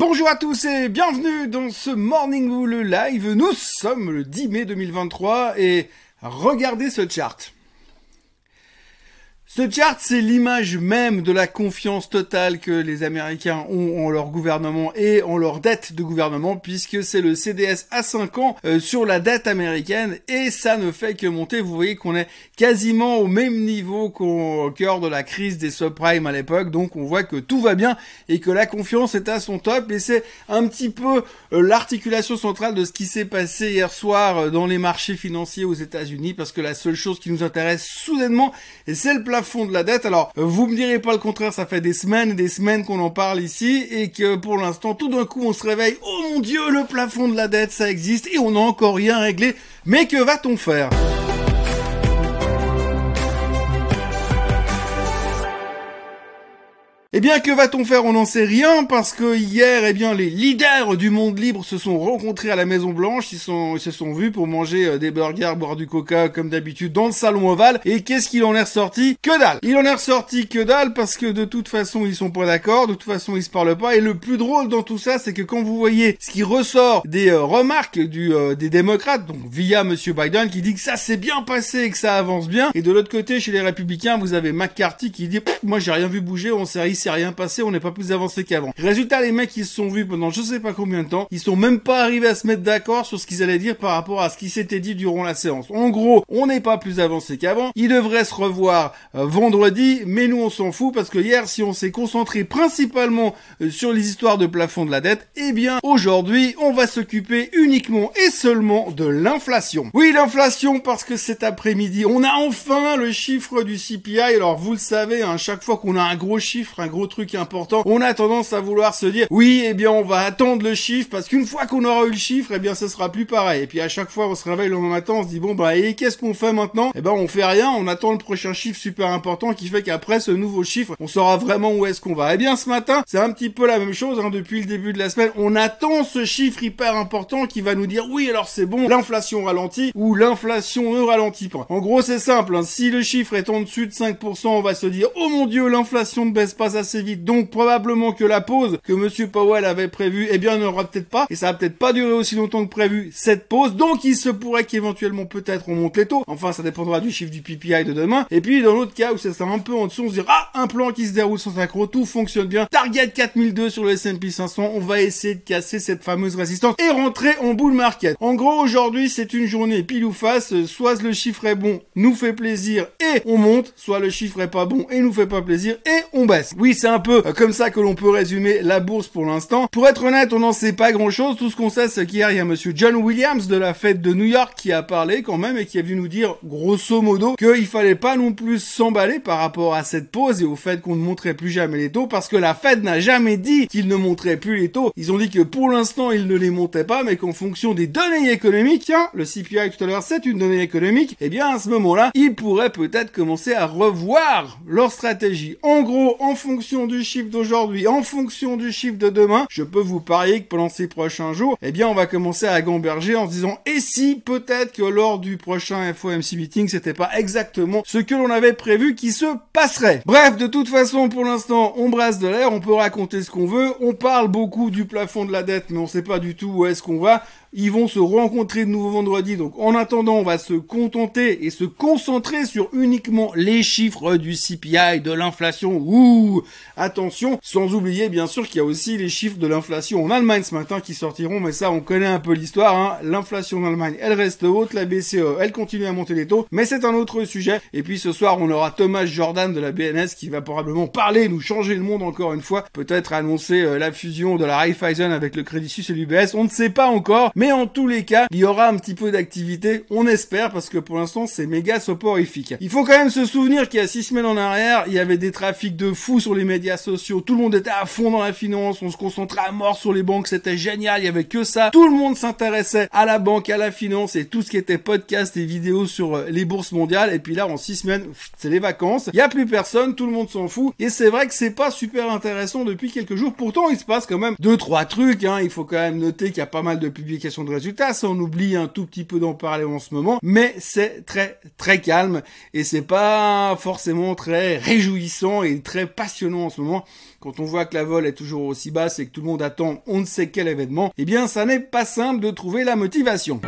Bonjour à tous et bienvenue dans ce Morning Bull Live. Nous sommes le 10 mai 2023 et regardez ce chart. Ce chart, c'est l'image même de la confiance totale que les Américains ont en leur gouvernement et en leur dette de gouvernement, puisque c'est le CDS à 5 ans euh, sur la dette américaine, et ça ne fait que monter. Vous voyez qu'on est quasiment au même niveau qu'au cœur de la crise des subprimes à l'époque, donc on voit que tout va bien et que la confiance est à son top, et c'est un petit peu euh, l'articulation centrale de ce qui s'est passé hier soir euh, dans les marchés financiers aux États-Unis, parce que la seule chose qui nous intéresse soudainement, c'est le de la dette. Alors, vous me direz pas le contraire, ça fait des semaines et des semaines qu'on en parle ici et que pour l'instant, tout d'un coup, on se réveille, oh mon dieu, le plafond de la dette, ça existe et on n'a encore rien réglé. Mais que va-t-on faire? Eh bien, que va-t-on faire? On n'en sait rien parce que hier, eh bien, les leaders du monde libre se sont rencontrés à la Maison Blanche. Ils, sont, ils se sont vus pour manger euh, des burgers, boire du coca comme d'habitude dans le salon ovale. Et qu'est-ce qu'il en est ressorti? Que dalle Il en est ressorti que dalle parce que de toute façon, ils sont pas d'accord. De toute façon, ils se parlent pas. Et le plus drôle dans tout ça, c'est que quand vous voyez ce qui ressort des euh, remarques euh, des démocrates, donc via Monsieur Biden, qui dit que ça s'est bien passé que ça avance bien. Et de l'autre côté, chez les républicains, vous avez McCarthy qui dit, moi j'ai rien vu bouger, on s'est s'est rien passé, on n'est pas plus avancé qu'avant. Résultat, les mecs, ils se sont vus pendant je sais pas combien de temps, ils sont même pas arrivés à se mettre d'accord sur ce qu'ils allaient dire par rapport à ce qui s'était dit durant la séance. En gros, on n'est pas plus avancé qu'avant, ils devraient se revoir euh, vendredi, mais nous on s'en fout parce que hier, si on s'est concentré principalement euh, sur les histoires de plafond de la dette, eh bien, aujourd'hui, on va s'occuper uniquement et seulement de l'inflation. Oui, l'inflation parce que cet après-midi, on a enfin le chiffre du CPI. Alors, vous le savez, à hein, chaque fois qu'on a un gros chiffre, un gros truc important, on a tendance à vouloir se dire oui, eh bien on va attendre le chiffre parce qu'une fois qu'on aura eu le chiffre, eh bien ce sera plus pareil. Et puis à chaque fois on se réveille le matin, on se dit bon bah et qu'est-ce qu'on fait maintenant? Eh ben on fait rien, on attend le prochain chiffre super important qui fait qu'après ce nouveau chiffre, on saura vraiment où est-ce qu'on va. Eh bien ce matin, c'est un petit peu la même chose hein, depuis le début de la semaine. On attend ce chiffre hyper important qui va nous dire oui alors c'est bon, l'inflation ralentit ou l'inflation ne ralentit pas. En gros c'est simple, hein. si le chiffre est en dessus de 5%, on va se dire oh mon dieu l'inflation ne baisse pas vite donc probablement que la pause que Monsieur Powell avait prévue, eh bien, n'aura peut-être pas, et ça va peut-être pas durer aussi longtemps que prévu cette pause. Donc, il se pourrait qu'éventuellement, peut-être, on monte les taux. Enfin, ça dépendra du chiffre du PPI de demain. Et puis, dans l'autre cas où ça sera un peu en dessous, on se dira, ah, un plan qui se déroule sans accro, tout fonctionne bien. Target 4002 sur le S&P 500. On va essayer de casser cette fameuse résistance et rentrer en bull market. En gros, aujourd'hui, c'est une journée pile ou face. Soit le chiffre est bon, nous fait plaisir et on monte, soit le chiffre est pas bon et nous fait pas plaisir et on baisse. Oui, c'est un peu comme ça que l'on peut résumer la bourse pour l'instant. Pour être honnête, on n'en sait pas grand chose. Tout ce qu'on sait, c'est qu'hier, il y a monsieur John Williams de la fête de New York qui a parlé quand même et qui est venu nous dire, grosso modo, qu'il fallait pas non plus s'emballer par rapport à cette pause et au fait qu'on ne montrait plus jamais les taux parce que la Fed n'a jamais dit qu'il ne montrait plus les taux. Ils ont dit que pour l'instant, ils ne les montaient pas, mais qu'en fonction des données économiques, tiens, le CPI tout à l'heure, c'est une donnée économique, et eh bien, à ce moment-là, ils pourraient peut-être commencer à revoir leur stratégie. En gros, en fonction du chiffre d'aujourd'hui, en fonction du chiffre de demain, je peux vous parier que pendant ces prochains jours, eh bien, on va commencer à gamberger en se disant, et si peut-être que lors du prochain FOMC meeting, c'était pas exactement ce que l'on avait prévu qui se passerait. Bref, de toute façon, pour l'instant, on brasse de l'air, on peut raconter ce qu'on veut, on parle beaucoup du plafond de la dette, mais on sait pas du tout où est-ce qu'on va. Ils vont se rencontrer de nouveau vendredi. Donc en attendant, on va se contenter et se concentrer sur uniquement les chiffres du CPI, de l'inflation. Ouh, attention, sans oublier bien sûr qu'il y a aussi les chiffres de l'inflation en Allemagne ce matin qui sortiront. Mais ça, on connaît un peu l'histoire. Hein. L'inflation en Allemagne, elle reste haute. La BCE, elle continue à monter les taux. Mais c'est un autre sujet. Et puis ce soir, on aura Thomas Jordan de la BNS qui va probablement parler, nous changer le monde encore une fois. Peut-être annoncer euh, la fusion de la Raiffeisen avec le Crédit Suisse et l'UBS. On ne sait pas encore. Mais en tous les cas, il y aura un petit peu d'activité, on espère, parce que pour l'instant, c'est méga soporifique. Il faut quand même se souvenir qu'il y a six semaines en arrière, il y avait des trafics de fous sur les médias sociaux, tout le monde était à fond dans la finance, on se concentrait à mort sur les banques, c'était génial, il y avait que ça. Tout le monde s'intéressait à la banque, à la finance et tout ce qui était podcast et vidéos sur euh, les bourses mondiales. Et puis là, en six semaines, c'est les vacances. Il y a plus personne, tout le monde s'en fout. Et c'est vrai que c'est pas super intéressant depuis quelques jours. Pourtant, il se passe quand même deux, trois trucs, hein. Il faut quand même noter qu'il y a pas mal de publications de résultats. Ça, on oublie un tout petit peu d'en parler en ce moment, mais c'est très très calme et c'est pas forcément très réjouissant et très passionnant en ce moment. Quand on voit que la vol est toujours aussi basse et que tout le monde attend on ne sait quel événement, eh bien, ça n'est pas simple de trouver la motivation.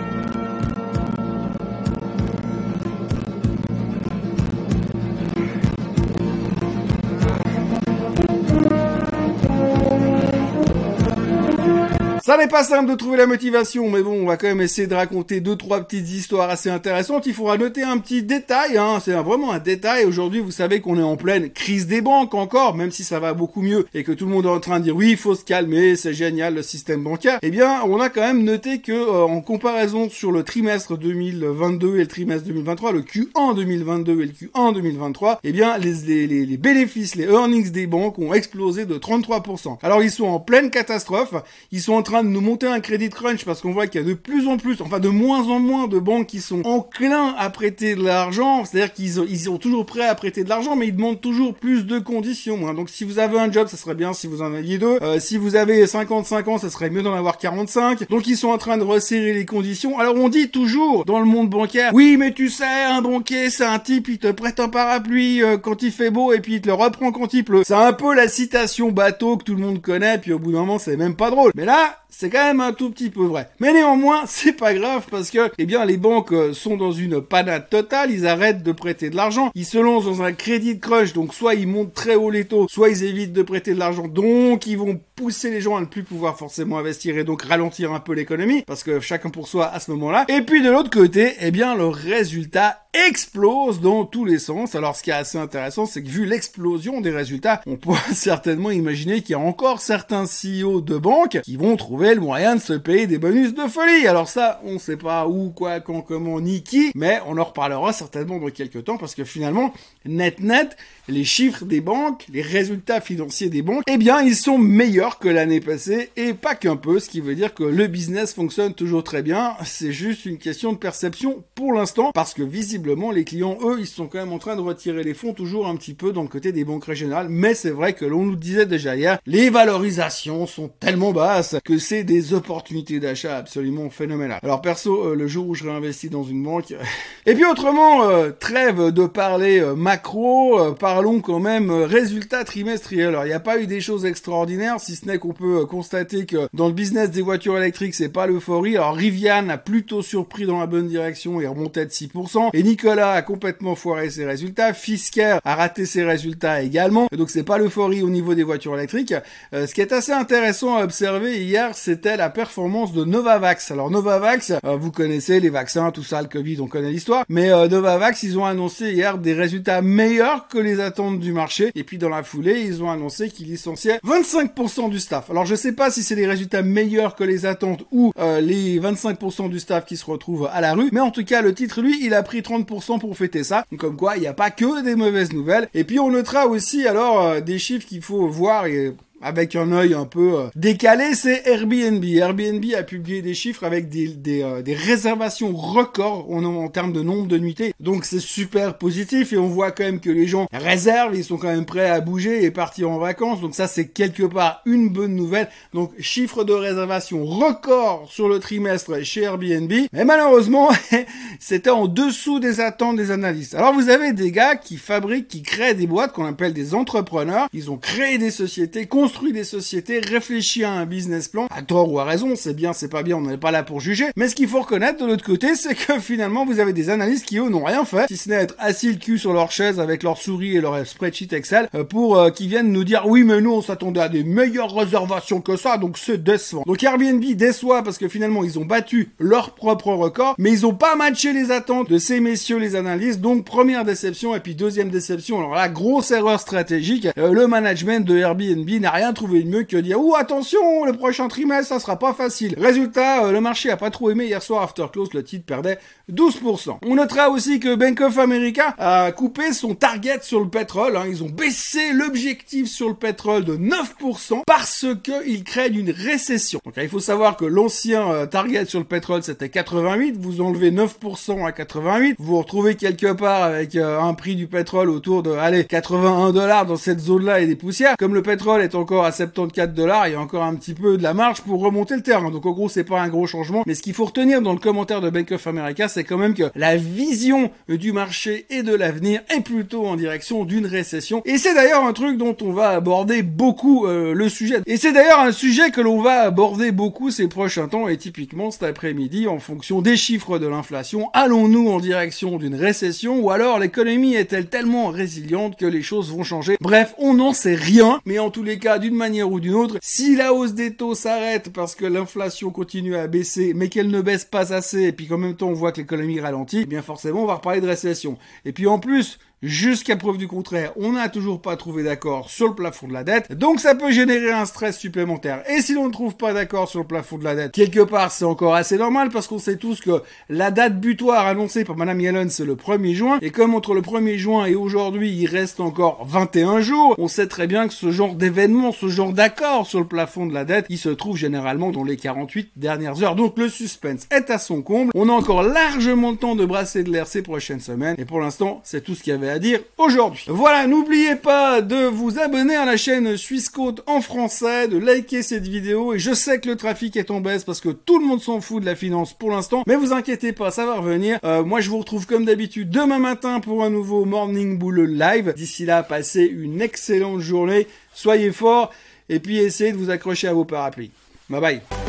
Ça n'est pas simple de trouver la motivation, mais bon, on va quand même essayer de raconter deux, trois petites histoires assez intéressantes. Il faudra noter un petit détail, hein, c'est vraiment un détail. Aujourd'hui, vous savez qu'on est en pleine crise des banques encore, même si ça va beaucoup mieux et que tout le monde est en train de dire oui, il faut se calmer, c'est génial le système bancaire. Eh bien, on a quand même noté que euh, en comparaison sur le trimestre 2022 et le trimestre 2023, le Q1 2022 et le Q1 2023, eh bien, les, les, les bénéfices, les earnings des banques ont explosé de 33%. Alors, ils sont en pleine catastrophe, ils sont en train de nous monter un crédit crunch parce qu'on voit qu'il y a de plus en plus, enfin de moins en moins de banques qui sont enclins à prêter de l'argent. C'est-à-dire qu'ils ils sont toujours prêts à prêter de l'argent, mais ils demandent toujours plus de conditions. Hein. Donc si vous avez un job, ça serait bien si vous en aviez deux. Euh, si vous avez 55 ans, ça serait mieux d'en avoir 45. Donc ils sont en train de resserrer les conditions. Alors on dit toujours dans le monde bancaire, oui mais tu sais, un banquier c'est un type, il te prête un parapluie euh, quand il fait beau et puis il te le reprend quand il pleut. C'est un peu la citation bateau que tout le monde connaît, puis au bout d'un moment c'est même pas drôle. Mais là, c'est quand même un tout petit peu vrai. Mais néanmoins, c'est pas grave parce que, eh bien, les banques euh, sont dans une panade totale, ils arrêtent de prêter de l'argent, ils se lancent dans un crédit de crush, donc soit ils montent très haut les taux, soit ils évitent de prêter de l'argent, donc ils vont pousser les gens à ne plus pouvoir forcément investir et donc ralentir un peu l'économie, parce que chacun pour soi à ce moment-là. Et puis de l'autre côté, eh bien, le résultat explose dans tous les sens. Alors ce qui est assez intéressant, c'est que vu l'explosion des résultats, on pourrait certainement imaginer qu'il y a encore certains CEO de banques qui vont trouver le moyen de se payer des bonus de folie. Alors ça, on sait pas où, quoi, quand, comment, ni qui, mais on en reparlera certainement dans quelques temps parce que finalement, net net, les chiffres des banques, les résultats financiers des banques, eh bien, ils sont meilleurs que l'année passée et pas qu'un peu, ce qui veut dire que le business fonctionne toujours très bien. C'est juste une question de perception pour l'instant parce que visiblement, les clients, eux, ils sont quand même en train de retirer les fonds toujours un petit peu dans le côté des banques régionales. Mais c'est vrai que l'on nous disait déjà hier, les valorisations sont tellement basses que c'est des opportunités d'achat absolument phénoménales. Alors perso, euh, le jour où je réinvestis dans une banque, et puis autrement, euh, trêve de parler euh, macro, par parlons quand même euh, résultats trimestriels. Alors, il n'y a pas eu des choses extraordinaires, si ce n'est qu'on peut euh, constater que dans le business des voitures électriques, c'est pas l'euphorie. Alors, Rivian a plutôt surpris dans la bonne direction et remonté de 6%. Et Nicolas a complètement foiré ses résultats. Fisker a raté ses résultats également. donc, c'est pas l'euphorie au niveau des voitures électriques. Euh, ce qui est assez intéressant à observer hier, c'était la performance de Novavax. Alors, Novavax, vous connaissez les vaccins, tout ça, le Covid, on connaît l'histoire. Mais Novavax, ils ont annoncé hier des résultats meilleurs que les attentes du marché. Et puis dans la foulée, ils ont annoncé qu'ils licenciaient 25% du staff. Alors je sais pas si c'est des résultats meilleurs que les attentes ou euh, les 25% du staff qui se retrouvent à la rue, mais en tout cas le titre lui, il a pris 30% pour fêter ça. comme quoi, il n'y a pas que des mauvaises nouvelles. Et puis on notera aussi alors euh, des chiffres qu'il faut voir et avec un œil un peu euh, décalé, c'est Airbnb. Airbnb a publié des chiffres avec des, des, euh, des réservations records en, termes de nombre de nuitées. Donc c'est super positif et on voit quand même que les gens réservent, ils sont quand même prêts à bouger et partir en vacances. Donc ça c'est quelque part une bonne nouvelle. Donc chiffre de réservation record sur le trimestre chez Airbnb. Mais malheureusement, c'était en dessous des attentes des analystes. Alors vous avez des gars qui fabriquent, qui créent des boîtes qu'on appelle des entrepreneurs. Ils ont créé des sociétés, construit des sociétés, réfléchi à un business plan, à tort ou à raison, c'est bien, c'est pas bien, on n'est pas là pour juger, mais ce qu'il faut reconnaître de l'autre côté, c'est que finalement vous avez des analystes qui eux n'ont rien fait, si ce n'est être assis le cul sur leur chaise avec leur souris et leur spreadsheet Excel, euh, pour euh, qu'ils viennent nous dire oui mais nous on s'attendait à des meilleures réservations que ça, donc c'est décevant. Donc Airbnb déçoit parce que finalement ils ont battu leur propre record, mais ils ont pas matché les attentes de ces messieurs les analystes, donc première déception et puis deuxième déception, alors la grosse erreur stratégique, euh, le management de Airbnb n'a rien rien trouvé de mieux que dire ou attention, le prochain trimestre, ça sera pas facile. Résultat, euh, le marché a pas trop aimé hier soir after close, le titre perdait 12%. On notera aussi que Bank of America a coupé son target sur le pétrole. Hein. Ils ont baissé l'objectif sur le pétrole de 9% parce qu'ils craignent une récession. Donc il faut savoir que l'ancien euh, target sur le pétrole c'était 88. Vous enlevez 9% à 88. Vous vous retrouvez quelque part avec euh, un prix du pétrole autour de allez 81 dollars dans cette zone-là et des poussières. Comme le pétrole est en encore à 74 dollars, il y a encore un petit peu de la marge pour remonter le terrain. Donc en gros, c'est pas un gros changement. Mais ce qu'il faut retenir dans le commentaire de Bank of America, c'est quand même que la vision du marché et de l'avenir est plutôt en direction d'une récession. Et c'est d'ailleurs un truc dont on va aborder beaucoup euh, le sujet. Et c'est d'ailleurs un sujet que l'on va aborder beaucoup ces prochains temps. Et typiquement cet après-midi, en fonction des chiffres de l'inflation, allons-nous en direction d'une récession ou alors l'économie est-elle tellement résiliente que les choses vont changer? Bref, on n'en sait rien. Mais en tous les cas, d'une manière ou d'une autre, si la hausse des taux s'arrête parce que l'inflation continue à baisser, mais qu'elle ne baisse pas assez, et puis qu'en même temps on voit que l'économie ralentit, eh bien forcément on va reparler de récession. Et puis en plus, Jusqu'à preuve du contraire, on n'a toujours pas trouvé d'accord sur le plafond de la dette, donc ça peut générer un stress supplémentaire. Et si l'on ne trouve pas d'accord sur le plafond de la dette, quelque part c'est encore assez normal parce qu'on sait tous que la date butoir annoncée par Madame Yellen c'est le 1er juin, et comme entre le 1er juin et aujourd'hui il reste encore 21 jours, on sait très bien que ce genre d'événement, ce genre d'accord sur le plafond de la dette, il se trouve généralement dans les 48 dernières heures. Donc le suspense est à son comble, on a encore largement le temps de brasser de l'air ces prochaines semaines, et pour l'instant c'est tout ce qu'il y avait à dire aujourd'hui. Voilà, n'oubliez pas de vous abonner à la chaîne Suisse Côte en français, de liker cette vidéo, et je sais que le trafic est en baisse parce que tout le monde s'en fout de la finance pour l'instant, mais vous inquiétez pas, ça va revenir. Euh, moi je vous retrouve comme d'habitude demain matin pour un nouveau Morning Bull Live. D'ici là, passez une excellente journée, soyez forts, et puis essayez de vous accrocher à vos parapluies. Bye bye